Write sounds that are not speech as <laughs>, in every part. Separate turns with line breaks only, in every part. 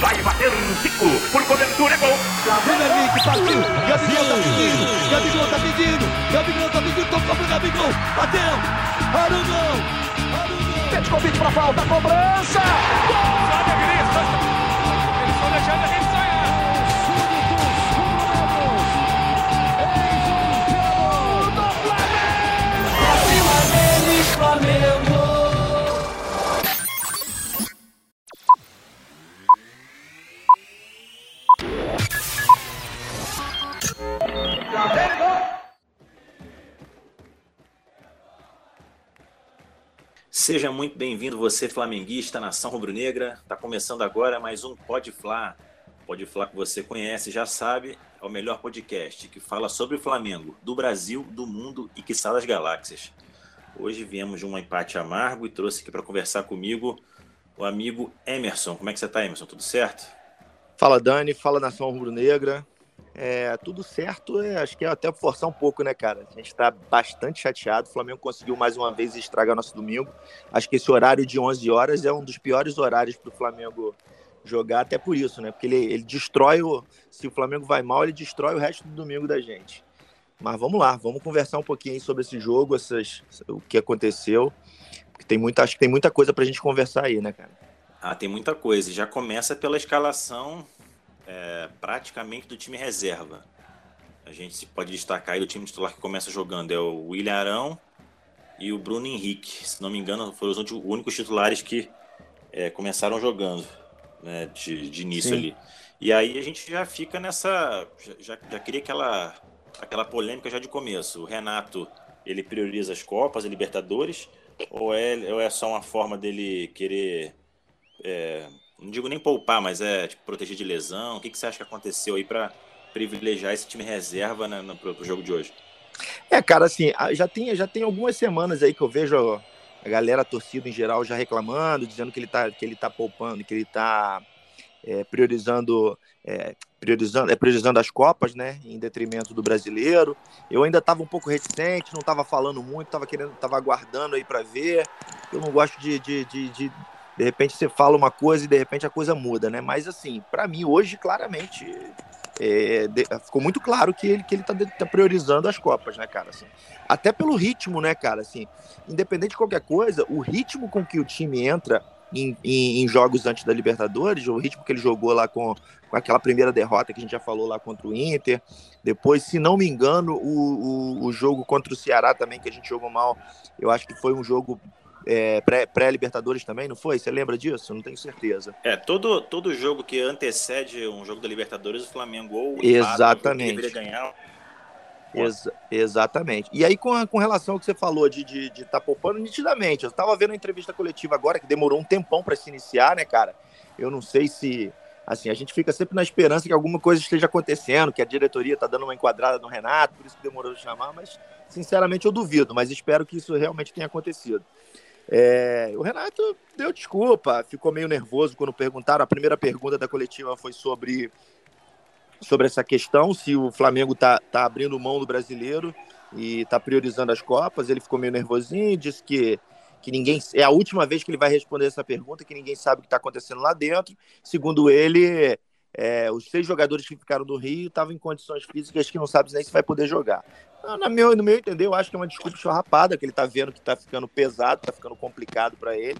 Vai bater um Zico. Por cobertura é gol.
Vem Henrique, partiu. Gabigol tá pedindo. Gabigol tá pedindo. Gabigol tá pedindo. Tocou pro Gabigol. Bateu. Arugão. Arugão.
Petkovic pra falta. Cobrança. Gol.
Sabe, Grista. Eles estão deixando a gente sonhar.
Seja muito bem-vindo, você flamenguista, nação rubro-negra. Está começando agora mais um Pode Fla. Pode Fla que você conhece, já sabe, é o melhor podcast que fala sobre o Flamengo, do Brasil, do mundo e que das galáxias. Hoje viemos de um empate amargo e trouxe aqui para conversar comigo o amigo Emerson. Como é que você está, Emerson? Tudo certo?
Fala Dani, fala nação rubro-negra. É, tudo certo, é, acho que é até forçar um pouco, né, cara? A gente está bastante chateado. O Flamengo conseguiu mais uma vez estragar nosso domingo. Acho que esse horário de 11 horas é um dos piores horários para o Flamengo jogar, até por isso, né? Porque ele, ele destrói o. Se o Flamengo vai mal, ele destrói o resto do domingo da gente. Mas vamos lá, vamos conversar um pouquinho sobre esse jogo, essas, o que aconteceu. Porque tem muita, acho que tem muita coisa para a gente conversar aí, né, cara?
Ah, tem muita coisa. Já começa pela escalação é, praticamente do time reserva. A gente pode destacar aí o time titular que começa jogando é o William Arão e o Bruno Henrique. Se não me engano, foram os únicos titulares que é, começaram jogando né, de, de início Sim. ali. E aí a gente já fica nessa. Já, já queria aquela, aquela polêmica já de começo. O Renato ele prioriza as Copas, a Libertadores, ou é, ou é só uma forma dele querer é, não digo nem poupar, mas é tipo, proteger de lesão. O que, que você acha que aconteceu aí para privilegiar esse time reserva né, no, pro, pro jogo de hoje?
É, cara, assim, já tem, já tem algumas semanas aí que eu vejo a galera, a torcida em geral, já reclamando, dizendo que ele tá, que ele tá poupando, que ele tá é, priorizando, é, priorizando, é, priorizando as Copas, né, em detrimento do brasileiro. Eu ainda estava um pouco reticente, não estava falando muito, estava querendo, estava aguardando aí para ver. Eu não gosto de, de, de, de de repente você fala uma coisa e de repente a coisa muda, né? Mas assim, para mim hoje claramente é, de, ficou muito claro que ele que ele tá, tá, priorizando as copas, né, cara? Assim, até pelo ritmo, né, cara? Assim, independente de qualquer coisa, o ritmo com que o time entra em, em, em, jogos antes da Libertadores, o ritmo que ele jogou lá com, com aquela primeira derrota que a gente já falou lá contra o Inter. Depois, se não me engano, o, o, o jogo contra o Ceará também, que a gente jogou mal, eu acho que foi um jogo é, pré-Libertadores pré também, não foi? Você lembra disso? Não tenho certeza.
É, todo, todo jogo que antecede um jogo da Libertadores, o Flamengo ou
Exatamente.
deveria ganhar.
Ex exatamente. E aí, com, a, com relação ao que você falou de estar de, de tá poupando, nitidamente. Eu estava vendo a entrevista coletiva agora, que demorou um tempão para se iniciar, né, cara? Eu não sei se. Assim, a gente fica sempre na esperança que alguma coisa esteja acontecendo, que a diretoria está dando uma enquadrada no Renato, por isso que demorou de chamar, mas sinceramente eu duvido, mas espero que isso realmente tenha acontecido. É, o Renato deu desculpa, ficou meio nervoso quando perguntaram. A primeira pergunta da coletiva foi sobre, sobre essa questão: se o Flamengo está tá abrindo mão do brasileiro e está priorizando as Copas. Ele ficou meio nervosinho, disse que, que ninguém. É a última vez que ele vai responder essa pergunta, que ninguém sabe o que está acontecendo lá dentro. Segundo ele, é, os seis jogadores que ficaram do Rio estavam em condições físicas que não sabe nem se vai poder jogar. No meu, no meu entender, eu acho que é uma desculpa chorrapada, que ele tá vendo que tá ficando pesado, tá ficando complicado para ele.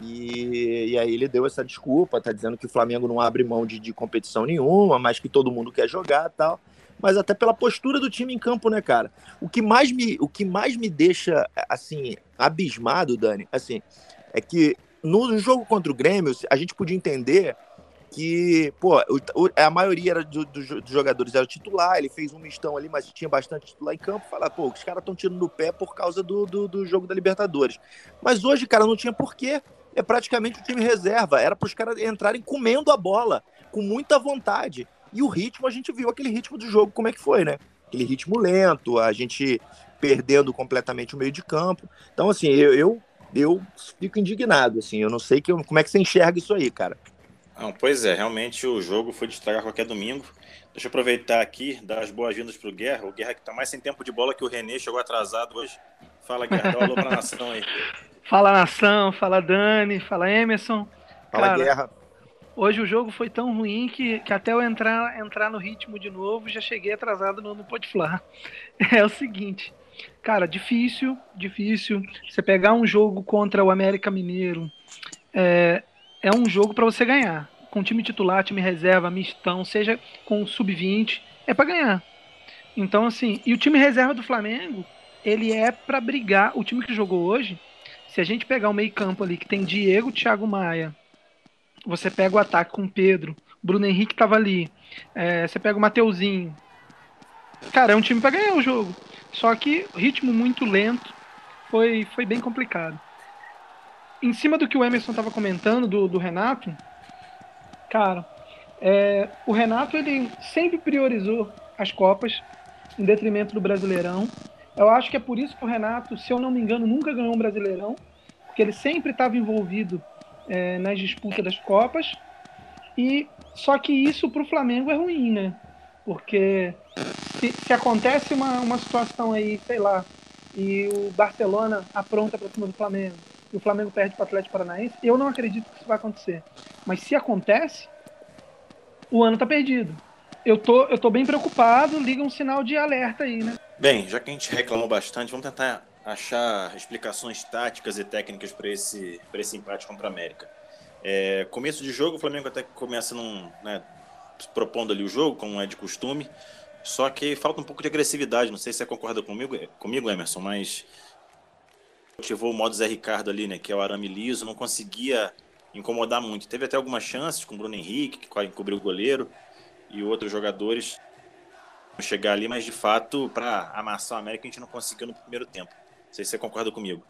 E, e, aí ele deu essa desculpa, tá dizendo que o Flamengo não abre mão de, de competição nenhuma, mas que todo mundo quer jogar tal. Mas até pela postura do time em campo, né, cara? O que mais me, o que mais me deixa, assim, abismado, Dani, assim, é que no jogo contra o Grêmio, a gente podia entender que, pô, a maioria era do, do, dos jogadores era titular, ele fez um mistão ali, mas tinha bastante titular em campo, falar, pô, os caras estão tirando do pé por causa do, do, do, jogo da Libertadores. Mas hoje, cara, não tinha porquê. É praticamente o time reserva. Era para os caras entrarem comendo a bola, com muita vontade. E o ritmo, a gente viu aquele ritmo do jogo, como é que foi, né? Aquele ritmo lento, a gente perdendo completamente o meio de campo. Então, assim, eu, eu, eu fico indignado, assim, eu não sei que, como é que você enxerga isso aí, cara.
Não, pois é, realmente o jogo foi de estragar qualquer domingo. Deixa eu aproveitar aqui, dar as boas-vindas pro Guerra. O Guerra que tá mais sem tempo de bola que o Renê, chegou atrasado hoje. Fala, Guerra, dá um alô pra nação aí. <laughs>
Fala nação, fala Dani, fala Emerson.
Fala, Cara, Guerra.
Hoje o jogo foi tão ruim que, que até eu entrar, entrar no ritmo de novo, já cheguei atrasado no, no Pode Falar. <laughs> É o seguinte, cara, difícil, difícil. Você pegar um jogo contra o América Mineiro é, é um jogo para você ganhar. Com time titular, time reserva, mistão, seja com sub-20, é para ganhar. Então, assim, e o time reserva do Flamengo, ele é para brigar. O time que jogou hoje, se a gente pegar o meio-campo ali, que tem Diego, Thiago Maia, você pega o ataque com Pedro, Bruno Henrique tava ali, é, você pega o Mateuzinho. Cara, é um time para ganhar o jogo. Só que ritmo muito lento, foi, foi bem complicado. Em cima do que o Emerson tava comentando, do, do Renato, cara, é, o Renato ele sempre priorizou as Copas em detrimento do Brasileirão. Eu acho que é por isso que o Renato, se eu não me engano, nunca ganhou um Brasileirão, porque ele sempre estava envolvido é, nas disputas das Copas. E só que isso para o Flamengo é ruim, né? Porque se, se, acontece uma, uma situação aí, sei lá, e o Barcelona apronta para cima do Flamengo e o Flamengo perde para o Atlético Paranaense, eu não acredito que isso vai acontecer. Mas se acontece, o ano tá perdido. Eu tô, eu tô bem preocupado, liga um sinal de alerta aí, né?
Bem, já que a gente reclamou bastante, vamos tentar achar explicações táticas e técnicas para esse, esse empate contra a América. É, começo de jogo, o Flamengo até começa num, né, propondo ali o jogo, como é de costume, só que falta um pouco de agressividade. Não sei se você concorda comigo, comigo Emerson, mas ativou o modo Zé Ricardo ali, né, que é o arame liso, não conseguia incomodar muito. Teve até algumas chances com o Bruno Henrique, que quase o goleiro, e outros jogadores chegar ali, mas de fato, para amassar o América, a gente não conseguiu no primeiro tempo. Não sei se você concorda comigo.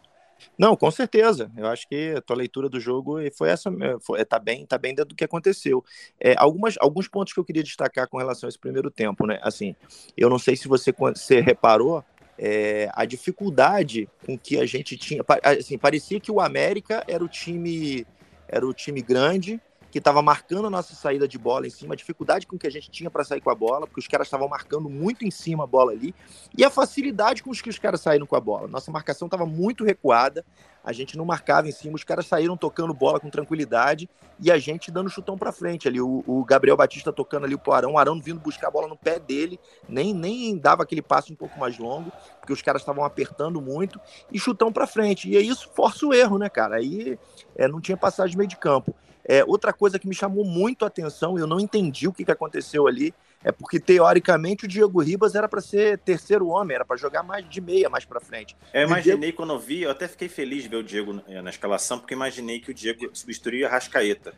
Não, com certeza. Eu acho que a tua leitura do jogo foi essa, foi, tá bem, tá bem dentro do que aconteceu. É, algumas, alguns pontos que eu queria destacar com relação a esse primeiro tempo, né? Assim, eu não sei se você, você reparou é, a dificuldade com que a gente tinha, assim, parecia que o América era o time, era o time grande que estava marcando a nossa saída de bola em cima, a dificuldade com que a gente tinha para sair com a bola, porque os caras estavam marcando muito em cima a bola ali, e a facilidade com que os caras saíram com a bola. Nossa marcação estava muito recuada, a gente não marcava em cima, os caras saíram tocando bola com tranquilidade e a gente dando chutão para frente ali. O, o, Gabriel Batista tocando ali pro Arão, o Arão vindo buscar a bola no pé dele, nem, nem dava aquele passo um pouco mais longo, porque os caras estavam apertando muito e chutão para frente. E isso força o erro, né, cara? Aí é, não tinha passagem de meio de campo. É, outra coisa que me chamou muito a atenção, eu não entendi o que, que aconteceu ali, é porque teoricamente o Diego Ribas era para ser terceiro homem, era para jogar mais de meia mais para frente.
Eu imaginei Diego... quando eu vi, eu até fiquei feliz de ver o Diego eh, na escalação, porque imaginei que o Diego substituiria a Rascaeta.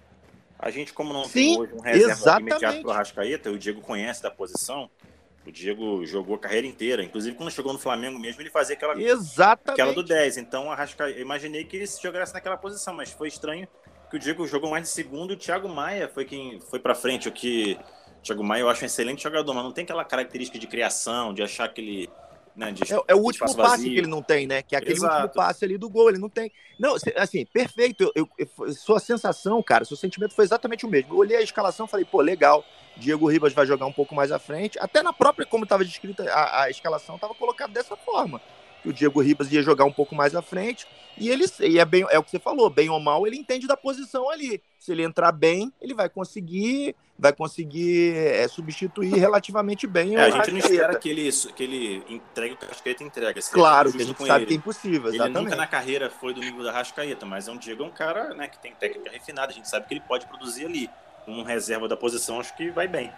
A gente, como não Sim, tem hoje um reserva exatamente. imediato para Rascaeta, o Diego conhece da posição, o Diego jogou a carreira inteira. Inclusive, quando chegou no Flamengo mesmo, ele fazia aquela,
Exatamente.
aquela do 10. Então, a eu imaginei que ele se jogasse naquela posição, mas foi estranho que o Diego jogou mais de segundo e o Thiago Maia foi quem foi para frente, o que o Thiago Maia eu acho um excelente jogador, mas não tem aquela característica de criação, de achar que ele né, de,
é, é, o último passe vazio. que ele não tem, né? Que é aquele Exato. último passe ali do gol, ele não tem. Não, assim, perfeito. Eu, eu, sua sensação, cara, seu sentimento foi exatamente o mesmo. Eu olhei a escalação falei, pô, legal. Diego Ribas vai jogar um pouco mais à frente. Até na própria, como estava descrita a, a escalação, estava colocado dessa forma que o Diego Ribas ia jogar um pouco mais à frente. E ele e é bem é o que você falou, bem ou mal, ele entende da posição ali. Se ele entrar bem, ele vai conseguir vai conseguir é, substituir relativamente bem
é, a gente não espera que ele que ele entregue o que Rascaeta entrega.
Claro, que a gente sabe ele. que é impossível, exatamente.
Ele nunca na carreira foi do nível da Rascaeta, mas é um Diego é um cara, né, que tem técnica refinada, a gente sabe que ele pode produzir ali. Um reserva da posição, acho que vai bem.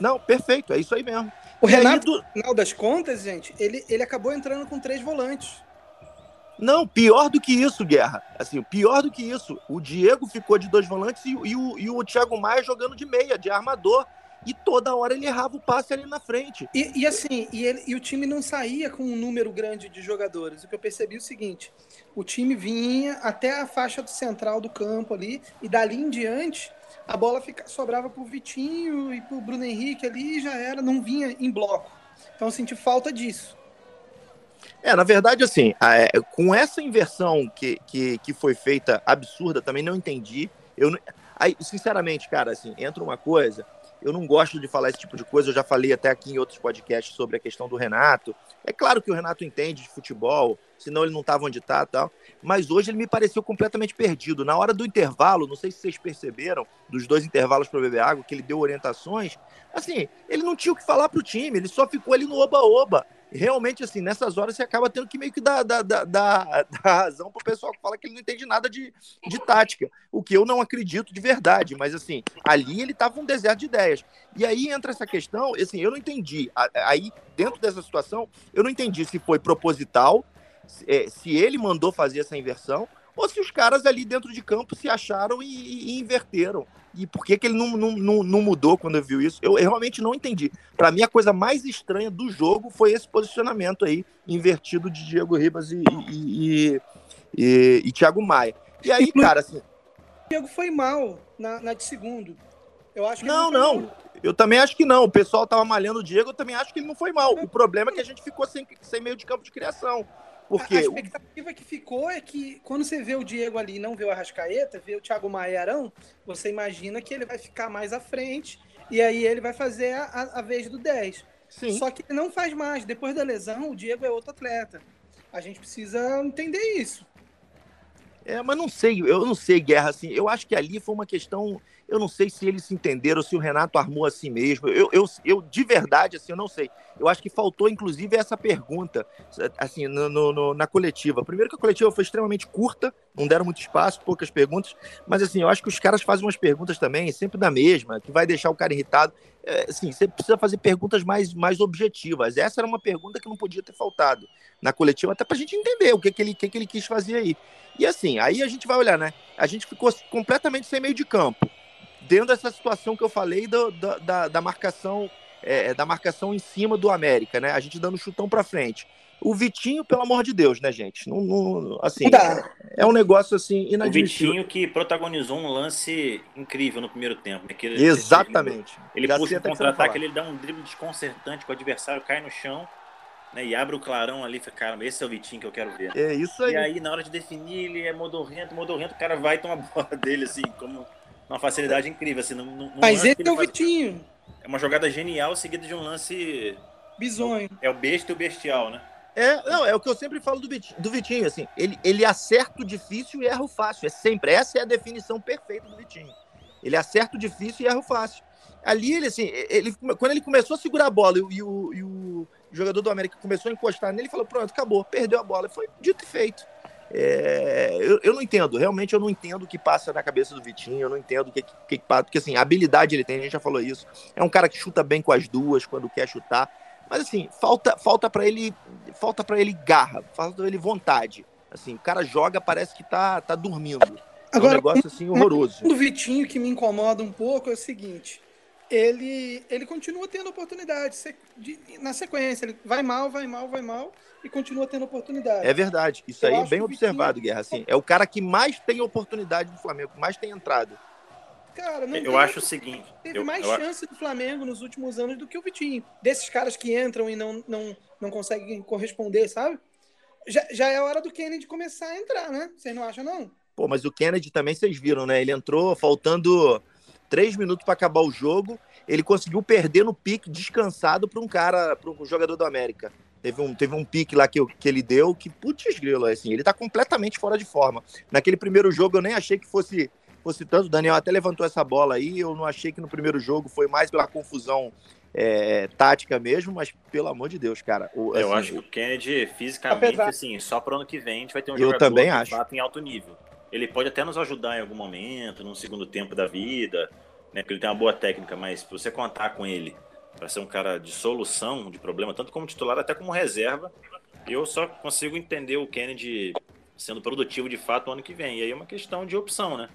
Não, perfeito, é isso aí mesmo.
O Renato, do... no final das contas, gente, ele, ele acabou entrando com três volantes.
Não, pior do que isso, Guerra. Assim, pior do que isso. O Diego ficou de dois volantes e, e, o, e o Thiago Maia jogando de meia, de armador. E toda hora ele errava o passe ali na frente.
E, e assim, e, ele, e o time não saía com um número grande de jogadores. O que eu percebi é o seguinte: o time vinha até a faixa do central do campo ali, e dali em diante a bola fica, sobrava pro Vitinho e pro Bruno Henrique ali e já era, não vinha em bloco. Então eu senti falta disso.
É, na verdade, assim, é, com essa inversão que, que, que foi feita absurda, também não entendi. Eu, aí, sinceramente, cara, assim, entra uma coisa. Eu não gosto de falar esse tipo de coisa. Eu já falei até aqui em outros podcasts sobre a questão do Renato. É claro que o Renato entende de futebol. senão ele não estava onde está tal. Mas hoje ele me pareceu completamente perdido. Na hora do intervalo, não sei se vocês perceberam, dos dois intervalos para beber água, que ele deu orientações, assim, ele não tinha o que falar para o time, ele só ficou ali no oba-oba realmente, assim, nessas horas você acaba tendo que meio que dar, dar, dar, <laughs> dar, razão pro pessoal que fala que ele não entende nada de, de tática, o que eu não acredito de verdade, mas assim, ali ele tava um deserto de ideias. E aí entra essa questão, assim, eu não entendi. Aí, dentro dessa situação, eu não entendi se foi proposital, se, se ele mandou fazer essa inversão, ou se os caras ali dentro de campo se acharam e, e inverteram. E por que, que ele não, não, não, mudou quando eu viu isso? Eu, eu realmente não entendi. Para mim, a coisa mais estranha do jogo foi esse posicionamento aí, invertido de Diego Ribas e, e, e, e, Thiago Maia. E aí, cara, assim.
O Diego foi mal na, na de segundo. Eu acho que
não, não. não. Eu também acho que não. O pessoal tava malhando o Diego, eu também acho que ele não foi mal. O problema é que a gente ficou sem, sem meio de campo de criação. Porque... A,
expectativa que ficou é que quando você vê o Diego ali e não vê o Arrascaeta, vê o Thiago Maia e Arão, você imagina que ele vai ficar mais à frente e aí ele vai fazer a, a, a vez do 10. Sim. Só que ele não faz mais. Depois da lesão, o Diego é outro atleta. A gente precisa entender isso.
É, mas não sei, eu não sei, Guerra, assim, eu acho que ali foi uma questão, eu não sei se eles se entenderam, se o Renato armou assim mesmo, eu, eu, eu de verdade, assim, eu não sei. Eu acho que faltou, inclusive, essa pergunta, assim, no, no, na coletiva. Primeiro que a coletiva foi extremamente curta, não deram muito espaço, poucas perguntas, mas, assim, eu acho que os caras fazem umas perguntas também, sempre da mesma, que vai deixar o cara irritado. É, assim, você precisa fazer perguntas mais, mais objetivas. Essa era uma pergunta que não podia ter faltado na coletiva, até para a gente entender o que, que, ele, que, que ele quis fazer aí. E assim, aí a gente vai olhar, né? A gente ficou completamente sem meio de campo. Dentro dessa situação que eu falei do, da, da, da, marcação é, da marcação em cima do América, né? A gente dando chutão para frente. O Vitinho, pelo amor de Deus, né, gente? Não, não assim, é um negócio assim
inadmissível. O Vitinho que protagonizou um lance incrível no primeiro tempo. Né?
Ele, Exatamente.
Ele, ele puxa um contra-ataque, ele dá um drible desconcertante com o adversário, cai no chão né, e abre o clarão ali, fala, cara, esse é o Vitinho que eu quero ver.
É isso aí.
E aí, na hora de definir, ele é modorrento, modorrento, o cara vai e toma a bola <laughs> dele, assim, como uma facilidade incrível. Assim, num, num
Mas esse é o faz... Vitinho.
É uma jogada genial seguida de um lance.
Bizonho.
É o besta e o bestial, né?
É, não, é o que eu sempre falo do Vitinho, do Vitinho assim, ele, ele acerta o difícil e erra o fácil. É sempre, essa é a definição perfeita do Vitinho. Ele acerta o difícil e erra o fácil. Ali, ele, assim, ele, quando ele começou a segurar a bola e, e o, e o jogador do América começou a encostar nele e falou: pronto, acabou, perdeu a bola. Foi dito e feito. É, eu, eu, não entendo, realmente eu não entendo o que passa na cabeça do Vitinho, eu não entendo o que, que, passa, porque assim, a habilidade ele tem, a gente já falou isso. É um cara que chuta bem com as duas quando quer chutar, mas assim, falta falta para ele, falta para ele garra, falta para ele vontade. Assim, o cara joga, parece que tá tá dormindo.
Agora, é um negócio assim horroroso. O Vitinho que me incomoda um pouco é o seguinte, ele, ele continua tendo oportunidade de, na sequência. Ele vai mal, vai mal, vai mal e continua tendo oportunidade.
É verdade. Isso Eu aí é bem observado, Vitinho... Guerra. Assim, é o cara que mais tem oportunidade do Flamengo, que mais tem entrado.
Cara, não eu tem, acho o seguinte.
Teve
eu,
mais
eu...
chance do Flamengo nos últimos anos do que o Vitinho. Desses caras que entram e não, não, não conseguem corresponder, sabe? Já, já é hora do Kennedy começar a entrar, né? Vocês não acham, não?
Pô, mas o Kennedy também vocês viram, né? Ele entrou faltando três minutos para acabar o jogo, ele conseguiu perder no pique descansado para um cara, para um jogador do América. Teve um, teve um pique lá que, que ele deu que, putz, grilo, assim, ele tá completamente fora de forma. Naquele primeiro jogo eu nem achei que fosse, fosse tanto. O Daniel até levantou essa bola aí, eu não achei que no primeiro jogo foi mais pela confusão é, tática mesmo, mas pelo amor de Deus, cara.
O, assim, eu acho que o Kennedy, fisicamente, Apesar... assim, só pro ano que vem a gente vai ter um
eu
jogador
também acho.
em alto nível. Ele pode até nos ajudar em algum momento, no segundo tempo da vida, né? Porque ele tem uma boa técnica, mas se você contar com ele para ser um cara de solução de problema, tanto como titular até como reserva, eu só consigo entender o Kennedy sendo produtivo de fato no ano que vem. E aí é uma questão de opção, né?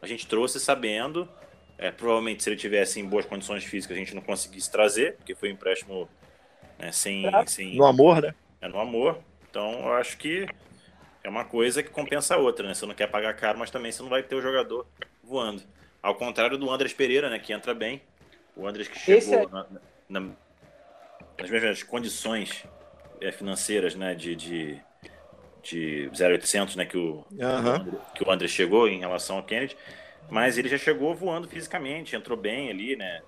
A gente trouxe sabendo, é, provavelmente se ele tivesse em boas condições físicas a gente não conseguisse trazer, porque foi um empréstimo né, sem, sem.
No amor, né?
É no amor. Então eu acho que é uma coisa que compensa a outra, né? Você não quer pagar caro, mas também você não vai ter o jogador voando. Ao contrário do Andrés Pereira, né? Que entra bem. O Andrés que chegou é... na, na, nas mesmas condições é, financeiras, né? De, de, de 0800, né? Que o,
uhum.
que o Andrés chegou em relação ao Kennedy. Mas ele já chegou voando fisicamente, entrou bem ali, né?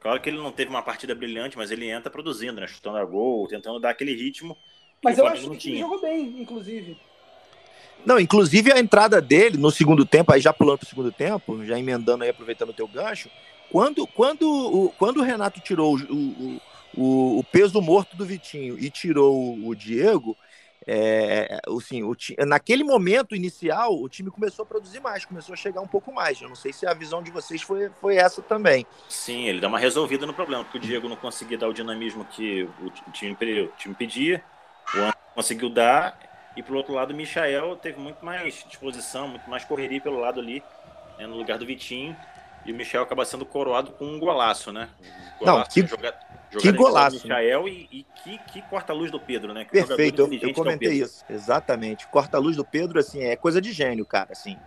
Claro que ele não teve uma partida brilhante, mas ele entra produzindo, né? Chutando a gol, tentando dar aquele ritmo
Mas eu acho que ele jogou bem, inclusive.
Não, inclusive a entrada dele no segundo tempo, aí já pulando para o segundo tempo, já emendando aí, aproveitando o teu gancho, quando, quando, o, quando o Renato tirou o, o, o peso morto do Vitinho e tirou o Diego, é, assim, o, naquele momento inicial, o time começou a produzir mais, começou a chegar um pouco mais. Eu não sei se a visão de vocês foi, foi essa também.
Sim, ele dá uma resolvida no problema, porque o Diego não conseguia dar o dinamismo que o time, o time pedia, o Anderson conseguiu dar, e pro outro lado o Michael teve muito mais disposição, muito mais correria pelo lado ali, né, no lugar do Vitinho, e o Michel acaba sendo coroado com um golaço, né?
Um golaço, não, que, joga, que golaço.
Michael e, e, que, que corta-luz do Pedro, né? Que
Perfeito, eu, eu é comentei isso. Exatamente. Corta-luz do Pedro, assim, é coisa de gênio, cara, assim.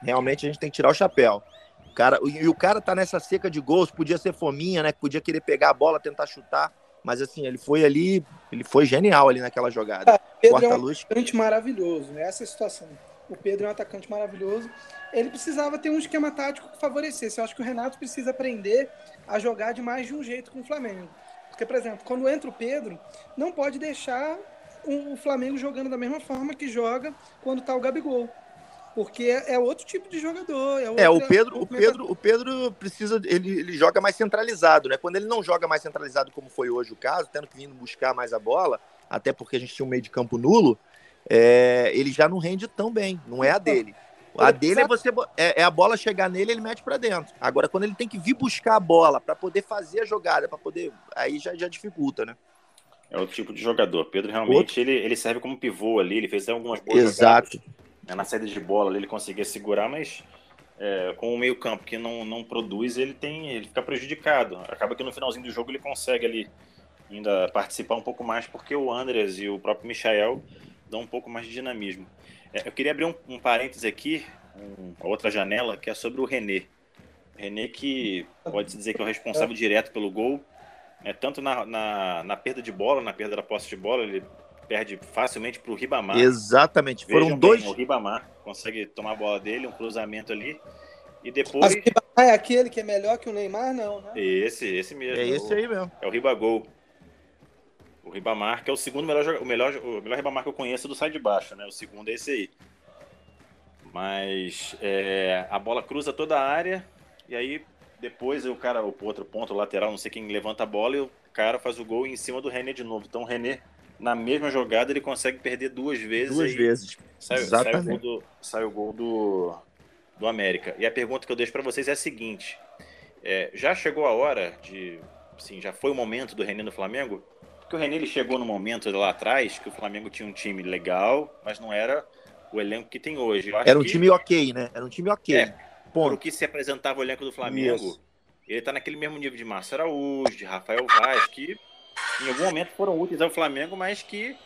Realmente a gente tem que tirar o chapéu. O cara, e o cara tá nessa seca de gols, podia ser fominha, né? Podia querer pegar a bola, tentar chutar. Mas assim, ele foi ali, ele foi genial ali naquela jogada. Ah,
Pedro é um atacante maravilhoso, né? essa é a situação. O Pedro é um atacante maravilhoso. Ele precisava ter um esquema tático que favorecesse. Eu acho que o Renato precisa aprender a jogar de mais de um jeito com o Flamengo. Porque, por exemplo, quando entra o Pedro, não pode deixar o Flamengo jogando da mesma forma que joga quando tá o Gabigol. Porque é, é outro tipo de jogador. É,
é o Pedro, o Pedro, o Pedro precisa, ele, ele joga mais centralizado, né? Quando ele não joga mais centralizado, como foi hoje o caso, tendo que vir buscar mais a bola, até porque a gente tinha um meio de campo nulo, é, ele já não rende tão bem, não é a dele. A dele é você é, é a bola chegar nele, ele mete para dentro. Agora, quando ele tem que vir buscar a bola para poder fazer a jogada, para poder, aí já, já dificulta, né?
É outro tipo de jogador. Pedro realmente ele, ele serve como pivô ali, ele fez algumas boas
Exato.
jogadas na saída de bola ele conseguia segurar, mas é, com o meio-campo que não, não produz, ele tem ele fica prejudicado. Acaba que no finalzinho do jogo ele consegue ali ainda participar um pouco mais, porque o Andres e o próprio Michael dão um pouco mais de dinamismo. É, eu queria abrir um, um aqui, um, outra janela, que é sobre o René. René que pode-se dizer que é o responsável direto pelo gol, é, tanto na, na, na, perda de bola, na perda da posse de bola, ele perde facilmente para o Ribamar.
Exatamente, foram Vejam dois. Bem,
o Ribamar consegue tomar a bola dele, um cruzamento ali. E depois.
é aquele que é melhor que o Neymar, não, né?
Esse, esse mesmo.
É esse aí mesmo.
É o Ribagol. O Ribamar, que é o segundo melhor, o melhor, o melhor Ribamar que eu conheço do sai de baixo, né? O segundo é esse aí. Mas é, a bola cruza toda a área e aí depois o cara, o outro ponto lateral, não sei quem levanta a bola e o cara faz o gol em cima do René de novo. Então o René na mesma jogada ele consegue perder duas vezes.
Duas vezes.
Sai, sai, o gol, do, sai o gol do, do América. E a pergunta que eu deixo para vocês é a seguinte: é, já chegou a hora de. Sim, já foi o momento do René no Flamengo? Porque o René ele chegou no momento lá atrás que o Flamengo tinha um time legal, mas não era o elenco que tem hoje.
era um que, time ok, né? Era um time ok. É,
por o que se apresentava o elenco do Flamengo, Isso. ele tá naquele mesmo nível de Márcio Araújo, de Rafael Vaz, que em algum momento foram úteis ao Flamengo, mas que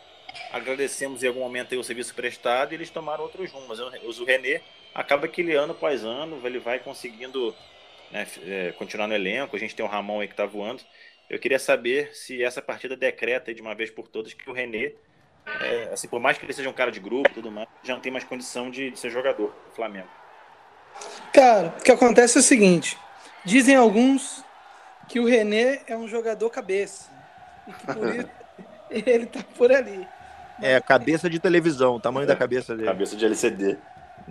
agradecemos em algum momento o serviço prestado e eles tomaram outros rumos. O René acaba que ele, ano após ano, ele vai conseguindo né, é, continuar no elenco. A gente tem o Ramon aí que está voando. Eu queria saber se essa partida decreta de uma vez por todas que o René, é, assim, por mais que ele seja um cara de grupo tudo mais, já não tem mais condição de, de ser jogador do Flamengo.
Cara, o que acontece é o seguinte: dizem alguns que o René é um jogador cabeça. E que por isso <laughs> ele tá por ali.
É, cabeça de televisão, o tamanho da cabeça dele.
Cabeça de LCD.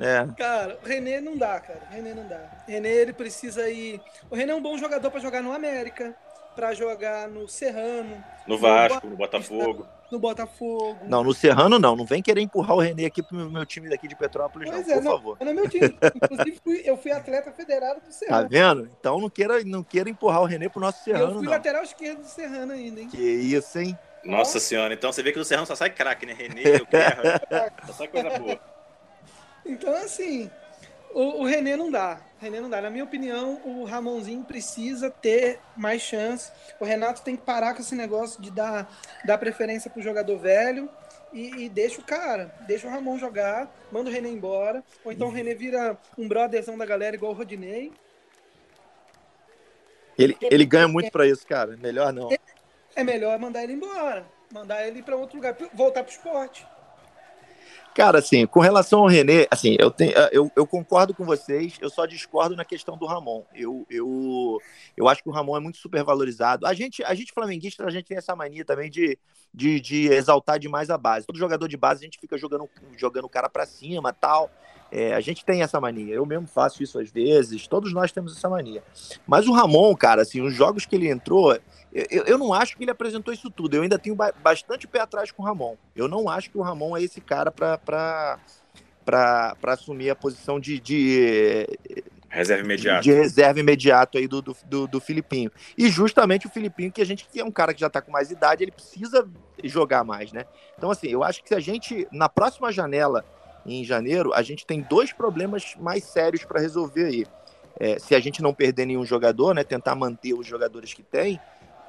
É. Cara, o René não dá, cara. O René não dá. O René, ele precisa ir. O René é um bom jogador para jogar no América, para jogar no Serrano.
No Vasco, no, Botafogo.
No Botafogo.
Não, no Serrano não. Não vem querer empurrar o René aqui pro meu time daqui de Petrópolis, pois não, é, por não, favor.
Não é meu time. Inclusive, fui, eu fui atleta federado do Serrano.
Tá vendo? Então não queira, não queira empurrar o René pro nosso Serrano. Eu fui não.
lateral esquerdo do Serrano ainda, hein?
Que isso, hein?
Nossa senhora, então você vê que do Serrano só sai craque, né? René, o Guerra, <laughs> só sai coisa boa.
Então, assim, o, o René não dá. René não dá. Na minha opinião, o Ramonzinho precisa ter mais chance. O Renato tem que parar com esse negócio de dar, dar preferência pro jogador velho e, e deixa o cara, deixa o Ramon jogar, manda o René embora. Ou então o René vira um brotherzão da galera igual o Rodinei.
Ele, ele ganha muito para isso, cara. Melhor não.
É melhor mandar ele embora. Mandar ele para outro lugar, voltar pro esporte.
Cara, assim, com relação ao René, assim, eu, tenho, eu, eu, concordo com vocês, eu só discordo na questão do Ramon. Eu, eu, eu acho que o Ramon é muito supervalorizado. A gente, a gente flamenguista, a gente tem essa mania também de, de, de exaltar demais a base. Todo jogador de base, a gente fica jogando, jogando o cara para cima tal. É, a gente tem essa mania. Eu mesmo faço isso às vezes, todos nós temos essa mania. Mas o Ramon, cara, assim, os jogos que ele entrou, eu, eu não acho que ele apresentou isso tudo. Eu ainda tenho bastante pé atrás com o Ramon. Eu não acho que o Ramon é esse cara para assumir a posição de, de
Reserva imediato.
De reserva imediato aí do, do, do, do, Filipinho. E justamente o Filipinho, que a gente que é um cara que já está com mais idade, ele precisa jogar mais, né? Então, assim, eu acho que se a gente, na próxima janela, em janeiro, a gente tem dois problemas mais sérios para resolver aí. É, se a gente não perder nenhum jogador, né? Tentar manter os jogadores que tem,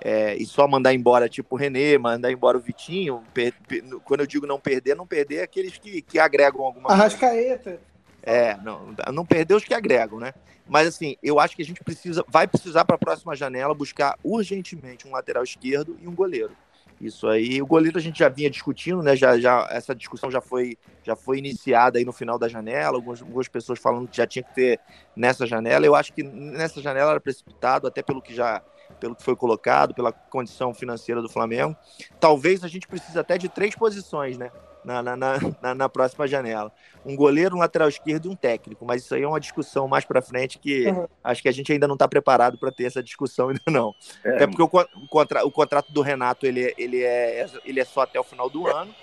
é, e só mandar embora, tipo o Renê, mandar embora o Vitinho. Per, per, quando eu digo não perder, não perder é aqueles que, que agregam alguma
coisa. Arrascaeta.
É, não, não perder os que agregam, né? Mas assim, eu acho que a gente precisa, vai precisar para a próxima janela buscar urgentemente um lateral esquerdo e um goleiro. Isso aí, o goleiro a gente já vinha discutindo, né? Já, já essa discussão já foi, já foi iniciada aí no final da janela. Algumas, algumas pessoas falando que já tinha que ter nessa janela. Eu acho que nessa janela era precipitado, até pelo que já pelo que foi colocado, pela condição financeira do Flamengo. Talvez a gente precise até de três posições, né? Na, na, na, na, próxima janela. Um goleiro, um lateral esquerdo e um técnico. Mas isso aí é uma discussão mais para frente que uhum. acho que a gente ainda não está preparado para ter essa discussão ainda não. É. Até porque o, o, contra, o contrato do Renato ele, ele, é, ele é só até o final do ano.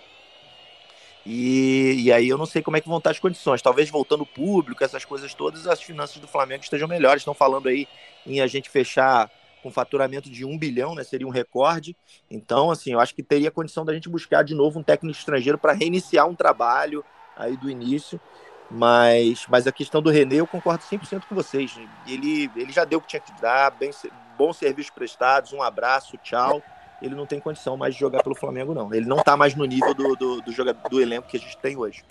E, e, aí eu não sei como é que vão estar as condições. Talvez voltando público, essas coisas todas, as finanças do Flamengo estejam melhores. Estão falando aí em a gente fechar com faturamento de um bilhão, né? Seria um recorde. Então, assim, eu acho que teria condição da gente buscar de novo um técnico estrangeiro para reiniciar um trabalho aí do início. Mas, mas a questão do René, eu concordo 100% com vocês. Ele, ele já deu o que tinha que dar, bem, bons serviços prestados, um abraço, tchau. Ele não tem condição mais de jogar pelo Flamengo, não. Ele não está mais no nível do, do, do, jogador, do elenco que a gente tem hoje.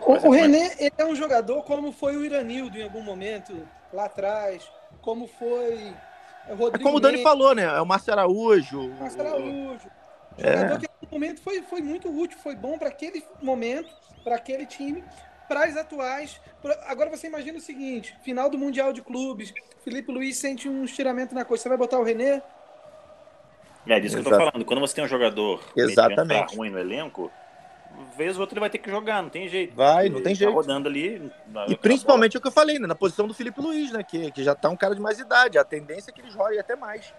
O, o René ele é um jogador como foi o Iranildo em algum momento, lá atrás, como foi
é, é como o Dani falou, né? É o Márcio Araújo.
Márcio Araújo. É. Jogador que no momento foi, foi muito útil, foi bom para aquele momento, para aquele time, para as atuais. Pra... Agora você imagina o seguinte: final do Mundial de Clubes, Felipe Luiz sente um estiramento na coisa. Você vai botar o René?
É disso que eu tô falando. Quando você tem um jogador
Exatamente.
ruim no elenco, vez ou outra ele vai ter que jogar, não tem jeito.
Vai, não tem tá jeito.
rodando ali.
E principalmente o que eu falei, né, na posição do Felipe Luiz, né? Que, que já tá um cara de mais idade. A tendência é que ele jogue até mais.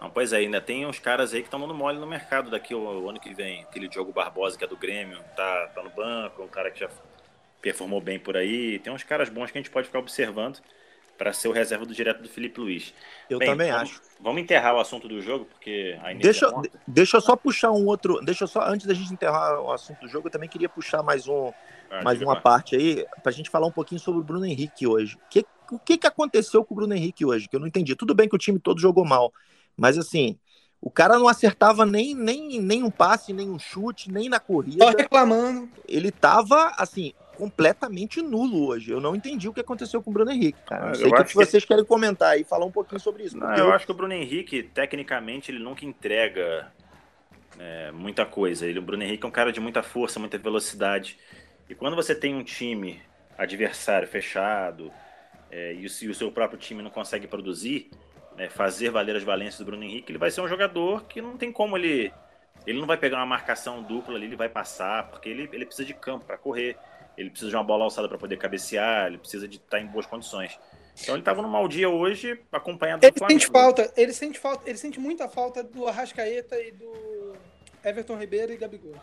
Não, pois é, ainda tem uns caras aí que estão dando mole no mercado daqui o, o, ano que vem. Aquele Diogo Barbosa, que é do Grêmio, tá, tá no banco, um cara que já performou bem por aí. Tem uns caras bons que a gente pode ficar observando para ser o reserva do direto do Felipe Luiz.
Eu Bem, também vamos, acho.
Vamos enterrar o assunto do jogo, porque
a deixa, deixa eu só puxar um outro. Deixa eu só, antes da gente enterrar o assunto do jogo, eu também queria puxar mais, um, ah, mais uma parte aí, para a gente falar um pouquinho sobre o Bruno Henrique hoje. Que, o que, que aconteceu com o Bruno Henrique hoje? Que eu não entendi. Tudo bem que o time todo jogou mal, mas assim. O cara não acertava nem, nem, nem um passe, nem um chute, nem na corrida. Só
reclamando.
Ele tava, assim, completamente nulo hoje. Eu não entendi o que aconteceu com o Bruno Henrique, cara. Não sei o que, que, vocês querem comentar e falar um pouquinho sobre isso.
Não, eu, eu acho que o Bruno Henrique, tecnicamente, ele nunca entrega é, muita coisa. Ele, o Bruno Henrique é um cara de muita força, muita velocidade. E quando você tem um time adversário fechado é, e, o, e, o, seu próprio time não consegue produzir, né, fazer valer as valências do Bruno Henrique, ele vai ser um jogador que não tem como ele. Ele não vai pegar uma marcação dupla ali, ele vai passar, porque ele, ele precisa de campo para correr ele precisa de uma bola alçada para poder cabecear, ele precisa de estar tá em boas condições. Então ele estava num mau dia hoje, acompanhado
ele do Flamengo. Sente falta, ele sente falta, ele sente muita falta do Arrascaeta e do Everton Ribeiro e Gabigol.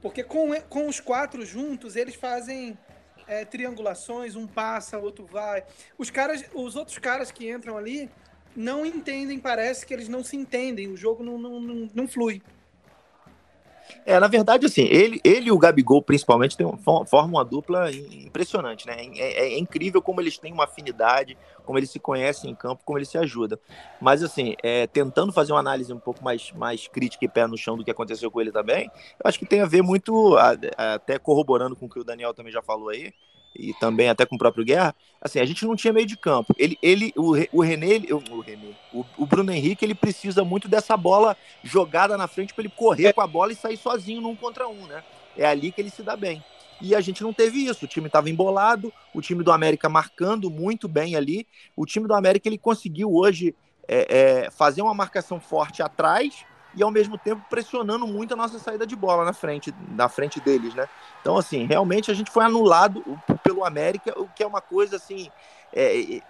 Porque com, com os quatro juntos, eles fazem é, triangulações, um passa, o outro vai. Os caras, os outros caras que entram ali não entendem, parece que eles não se entendem, o jogo não, não, não, não flui.
É, na verdade, assim, ele, ele e o Gabigol, principalmente, tem, formam uma dupla impressionante, né? É, é, é, incrível como eles têm uma afinidade, como eles se conhecem em campo, como eles se ajudam. Mas, assim, é, tentando fazer uma análise um pouco mais, mais crítica e pé no chão do que aconteceu com ele também, eu acho que tem a ver muito, até corroborando com o que o Daniel também já falou aí, e também até com o próprio Guerra, assim, a gente não tinha meio de campo. Ele, ele o, o René, o, René o, o, Bruno Henrique, ele precisa muito dessa bola jogada na frente para ele correr com a bola e sair sozinho num contra um, né? é ali que ele se dá bem. E a gente não teve isso. O time estava embolado, o time do América marcando muito bem ali. O time do América ele conseguiu hoje é, é, fazer uma marcação forte atrás e ao mesmo tempo pressionando muito a nossa saída de bola na frente, na frente deles, né? Então, assim, realmente a gente foi anulado pelo América, o que é uma coisa assim é, é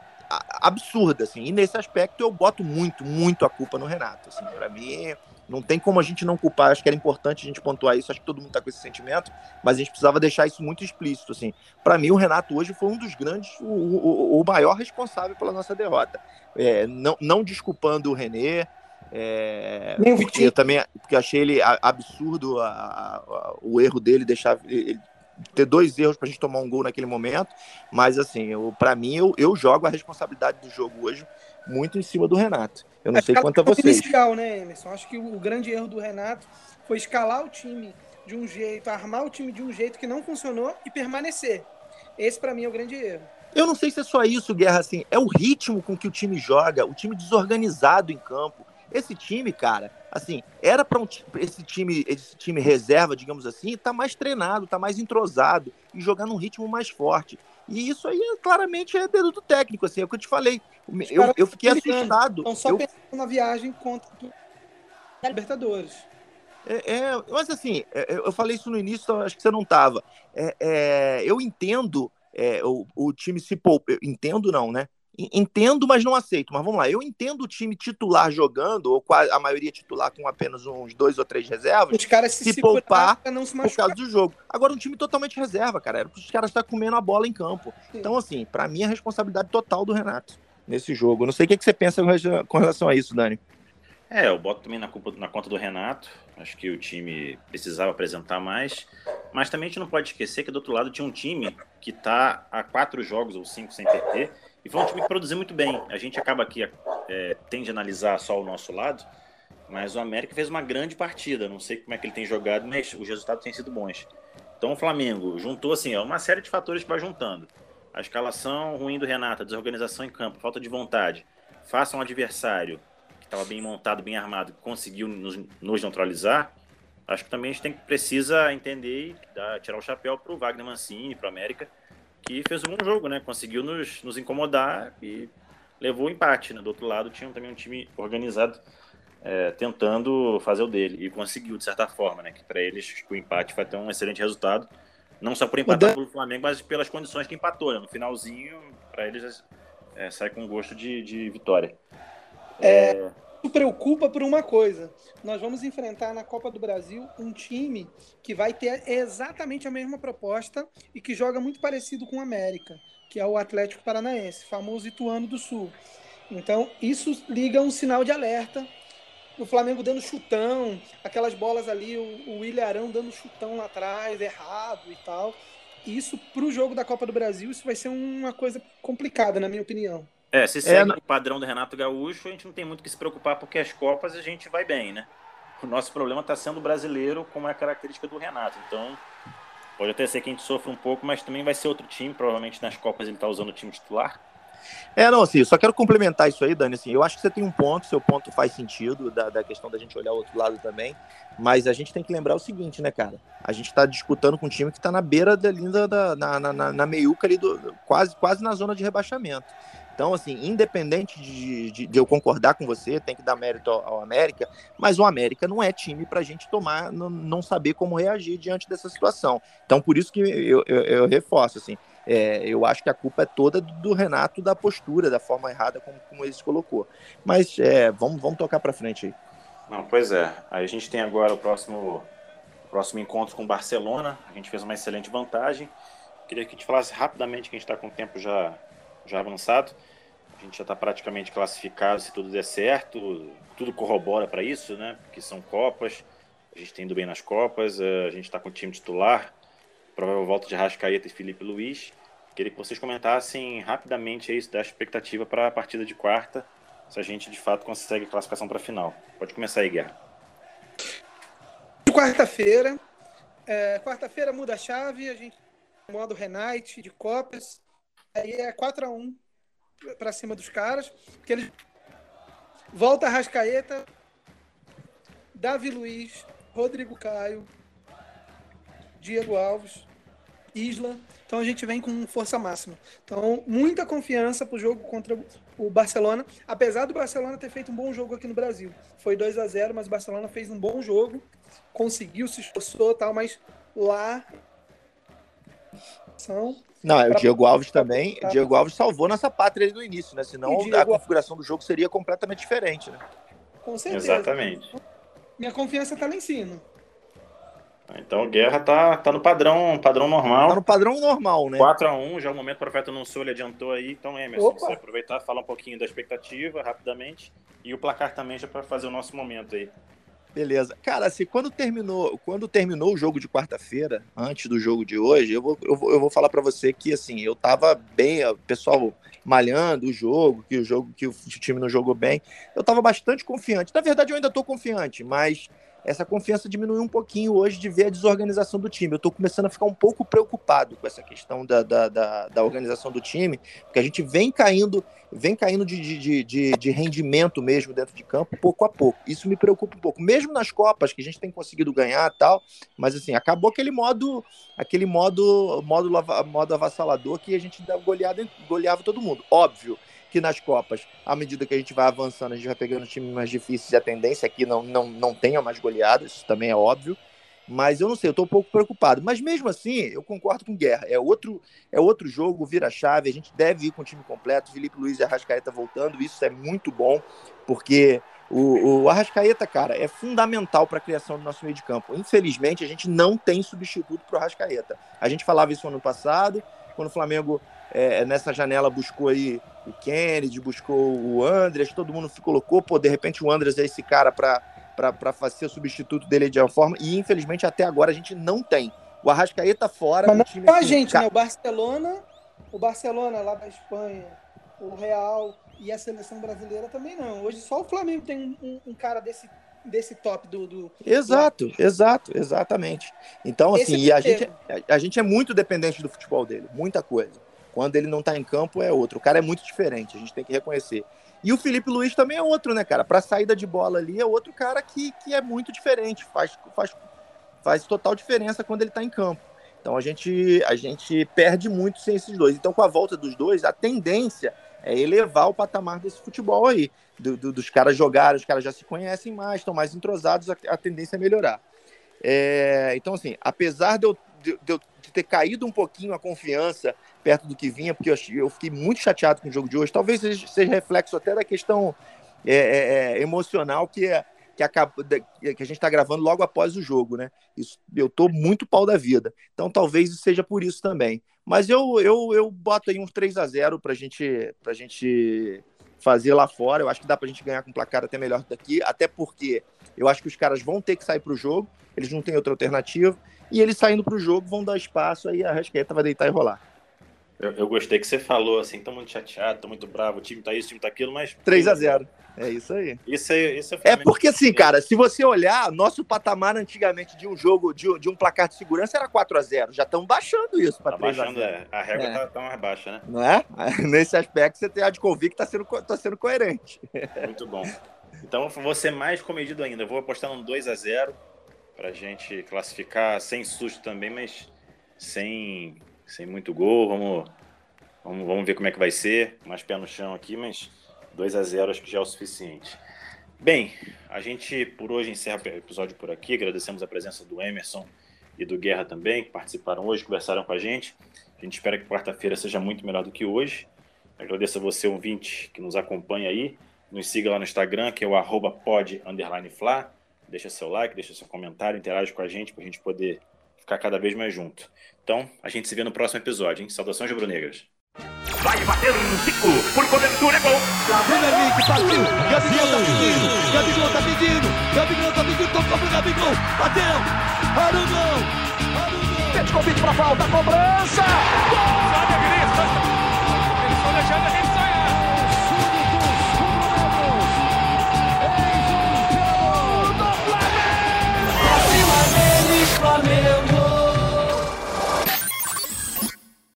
absurda, assim. E nesse aspecto eu boto muito, muito a culpa no Renato. Assim, para mim não tem como a gente não culpar. Acho que era importante a gente pontuar isso. Acho que todo mundo está com esse sentimento, mas a gente precisava deixar isso muito explícito. Assim, para mim o Renato hoje foi um dos grandes, o, o, o maior responsável pela nossa derrota. É, não, não desculpando o René, é, eu também porque achei ele absurdo a, a, o erro dele deixar ele, ter dois erros para a gente tomar um gol naquele momento, mas assim, para mim eu, eu jogo a responsabilidade do jogo hoje muito em cima do Renato. Eu não é, sei quanto a vocês.
inicial, né, Emerson? Acho que o, o grande erro do Renato foi escalar o time de um jeito, armar o time de um jeito que não funcionou e permanecer. Esse para mim é o grande erro.
Eu não sei se é só isso, Guerra, assim, é o ritmo com que o time joga, o time desorganizado em campo. Esse time, cara, assim, era para um, esse time, esse time reserva, digamos assim, tá mais treinado, tá mais entrosado e jogar num ritmo mais forte. E isso aí claramente é dedo do técnico, assim, é o que eu te falei. Eu, eu fiquei assustado.
Então só
eu...
pensando na viagem contra a Libertadores.
É, é, mas assim, é, eu falei isso no início, então acho que você não estava. É, é, eu entendo é, o, o time se poupa. Entendo não, né? Entendo, mas não aceito. Mas vamos lá, eu entendo o time titular jogando, ou a maioria titular com apenas uns dois ou três reservas,
os caras se,
se poupar não se por causa do jogo. Agora, um time totalmente reserva, cara. Era os caras estar comendo a bola em campo. Sim. Então, assim, para mim é responsabilidade total do Renato nesse jogo. Não sei o que, que você pensa com relação a isso, Dani.
É, eu boto também na, culpa, na conta do Renato. Acho que o time precisava apresentar mais. Mas também a gente não pode esquecer que do outro lado tinha um time que está há quatro jogos ou cinco sem perder e foi um time que produziu muito bem. A gente acaba aqui, é, tende a analisar só o nosso lado, mas o América fez uma grande partida. Não sei como é que ele tem jogado, mas os resultados têm sido bons. Então o Flamengo juntou assim, é uma série de fatores que vai juntando. A escalação ruim do Renato, a desorganização em campo, falta de vontade. Faça um adversário que estava bem montado, bem armado, conseguiu nos, nos, neutralizar. Acho que também a gente tem, precisa entender e dar, tirar o chapéu para o Wagner Mancini, para o América, que fez um bom jogo, né? Conseguiu nos, nos incomodar e levou o empate. Né? Do outro lado, tinha também um time organizado é, tentando fazer o dele e conseguiu, de certa forma, né? Que para eles o empate vai ter um excelente resultado, não só por empatar pelo Flamengo, mas pelas condições que empatou. Né? No finalzinho, para eles é, sai com gosto de, de vitória.
É, é preocupa por uma coisa. Nós vamos enfrentar na Copa do Brasil um time que vai ter exatamente a mesma proposta e que joga muito parecido com o América, que é o Atlético Paranaense, famoso Ituano do Sul. Então, isso liga um sinal de alerta. O Flamengo dando chutão, aquelas bolas ali, o, o Ilharão dando chutão lá atrás, errado e tal. Isso, para o jogo da Copa do Brasil, isso vai ser uma coisa complicada, na minha opinião.
É, se segue é, o padrão do Renato Gaúcho, a gente não tem muito que se preocupar porque as Copas a gente vai bem, né? O nosso problema está sendo o brasileiro, como é a característica do Renato. Então, pode até ser que a gente sofra um pouco, mas também vai ser outro time. Provavelmente nas Copas ele está usando o time titular.
É, não, assim, só quero complementar isso aí, Dani. Assim, eu acho que você tem um ponto, seu ponto faz sentido, da, da questão da gente olhar o outro lado também. Mas a gente tem que lembrar o seguinte, né, cara? A gente está disputando com um time que está na beira da linda, da, na, na, na, na meiuca ali, do, quase, quase na zona de rebaixamento. Então, assim, independente de, de, de, eu concordar com você, tem que dar mérito ao, ao América, mas o América não é time para a gente tomar, não, não, saber como reagir diante dessa situação. Então, por isso que eu, eu, eu reforço, assim, é, eu acho que a culpa é toda do, Renato, da postura, da forma errada como, como ele se colocou. Mas é, vamos, vamos tocar para frente aí.
Não, pois é. Aí a gente tem agora o próximo, o próximo encontro com o Barcelona. A gente fez uma excelente vantagem. Queria que gente falasse rapidamente, que a gente está com o tempo já já avançado. A gente já está praticamente classificado se tudo der certo. Tudo corrobora para isso, né? Porque são Copas. A gente tem indo bem nas Copas. Eh, a gente está com o time titular. Provável volta de Rascaeta e Felipe Luiz. Queria que vocês comentassem rapidamente isso da expectativa para a partida de quarta, se a gente de fato consegue classificação para a final. Pode começar aí, Guerra.
Quarta-feira. É, quarta-feira muda a chave, a gente modo Renate de Copas aí é 4 a 1 para cima dos caras, que eles volta a Rascaeta, Davi Luiz, Rodrigo Caio, Diego Alves, Isla. Então a gente vem com força máxima. Então, muita confiança para o jogo contra o Barcelona. Apesar do Barcelona ter feito um bom jogo aqui no Brasil. Foi 2 a 0 mas o Barcelona fez um bom jogo. Conseguiu, se esforçou tal, mas lá.
São não, é o Diego Alves também. O Diego Alves salvou nossa pátria no início, né? Senão Diego... a configuração do jogo seria completamente diferente, né?
Com certeza.
Exatamente.
Minha confiança tá lá em cima.
Então, Guerra tá, tá no padrão, padrão normal.
Tá no padrão normal, né?
4x1, já o momento profeta não sou, ele adiantou aí. Então, Emerson, Opa. você aproveitar falar um pouquinho da expectativa rapidamente e o placar também já para fazer o nosso momento aí.
Beleza. Cara, assim, quando terminou, quando terminou o jogo de quarta-feira, antes do jogo de hoje, eu vou, eu vou, eu vou falar para você que, assim, eu tava bem, o pessoal malhando o jogo, que o jogo, que o time não jogou bem, eu tava bastante confiante. Na verdade, eu ainda tô confiante, mas essa confiança diminuiu um pouquinho hoje de ver a desorganização do time. Eu estou começando a ficar um pouco preocupado com essa questão da, da, da, da, organização do time, porque a gente vem caindo, vem caindo de, de, de, de, rendimento mesmo dentro de campo, pouco a pouco. Isso me preocupa um pouco. Mesmo nas Copas, que a gente tem conseguido ganhar tal, mas assim, acabou aquele modo, aquele modo, modo, modo avassalador que a gente goleava, goleava todo mundo. Óbvio que nas Copas, à medida que a gente vai avançando, a gente vai pegando times mais difíceis e a tendência é que não, não, não tenha mais goleadas, isso também é óbvio. Mas eu não sei, eu estou um pouco preocupado. Mas mesmo assim, eu concordo com Guerra. É outro, é outro jogo, vira-chave. A gente deve ir com o time completo. Felipe Luiz e Arrascaeta voltando. Isso é muito bom, porque o, o Arrascaeta, cara, é fundamental para a criação do nosso meio de campo. Infelizmente, a gente não tem substituto para o Arrascaeta. A gente falava isso ano passado, quando o Flamengo é, nessa janela buscou aí o Kennedy, buscou o Andres, todo mundo colocou, pô, de repente o Andres é esse cara para fazer o substituto dele de alguma forma, e infelizmente até agora a gente não tem. O Arrascaeta fora.
Mas não time a gente, né? O Barcelona, o Barcelona lá da Espanha, o Real e a seleção brasileira também não. Hoje só o Flamengo tem um, um cara desse desse top do. do
exato, do... exato, exatamente. Então, assim, e a gente, a, a gente é muito dependente do futebol dele, muita coisa. Quando ele não tá em campo é outro. O cara é muito diferente, a gente tem que reconhecer. E o Felipe Luiz também é outro, né, cara? Para saída de bola ali é outro cara que, que é muito diferente, faz, faz, faz total diferença quando ele tá em campo. Então a gente, a gente perde muito sem esses dois. Então, com a volta dos dois, a tendência é elevar o patamar desse futebol aí. Do, do, dos caras jogarem, os caras já se conhecem mais, estão mais entrosados, a, a tendência é melhorar. É, então, assim, apesar de eu, de, de eu ter caído um pouquinho a confiança perto do que vinha, porque eu, eu fiquei muito chateado com o jogo de hoje. Talvez seja, seja reflexo até da questão é, é, é emocional que, que, acaba, que a gente está gravando logo após o jogo, né? Isso, eu tô muito pau da vida. Então talvez seja por isso também. Mas eu, eu, eu boto aí uns 3 a 0 para gente, a gente fazer lá fora. Eu acho que dá para a gente ganhar com um placar até melhor daqui, até porque eu acho que os caras vão ter que sair para o jogo, eles não têm outra alternativa. E eles saindo para o jogo vão dar espaço, aí a Rascaeta vai deitar e rolar.
Eu, eu, gostei que você falou assim, tô muito chateado, tô muito bravo, o time tá isso, o time tá aquilo, mas.
3 a 0 É isso aí.
Isso aí, isso
é, é porque assim, cara, se você olhar, nosso patamar antigamente de um jogo, de, de um placar de segurança era 4 a 0 Já estão baixando isso para tá 3 baixando, a 0
é. A régua é. Tá, tá, mais baixa, né?
Não é? <laughs> Nesse aspecto, você tem a de convir que tá sendo, tá sendo coerente.
Muito bom. <laughs> Então, vou ser mais comedido ainda. Vou apostar num 2 a 0 para a gente classificar sem susto também, mas sem, sem muito gol. Vamos, vamos, vamos ver como é que vai ser. Mais pé no chão aqui, mas 2 a 0 acho que já é o suficiente. Bem, a gente por hoje encerra o episódio por aqui. Agradecemos a presença do Emerson e do Guerra também, que participaram hoje, conversaram com a gente. A gente espera que quarta-feira seja muito melhor do que hoje. Agradeço a você, ouvinte, que nos acompanha aí. Nos siga lá no Instagram, que é o arroba pod, deixa seu like, deixa seu comentário, interage com a gente para a gente poder ficar cada vez mais junto. Então, a gente se vê no próximo episódio, hein? Saudações rubro-negras.
Vai bater um Zico, por cobertura é gol.
Bruno Henrique partiu, Gabigol tá pedindo, Gabigol tá pedindo, Gabigol tá pedindo, tocou pro Gabigol, bateu, Arugão, Arugão.
Pede convite pra falta, cobrança, gol!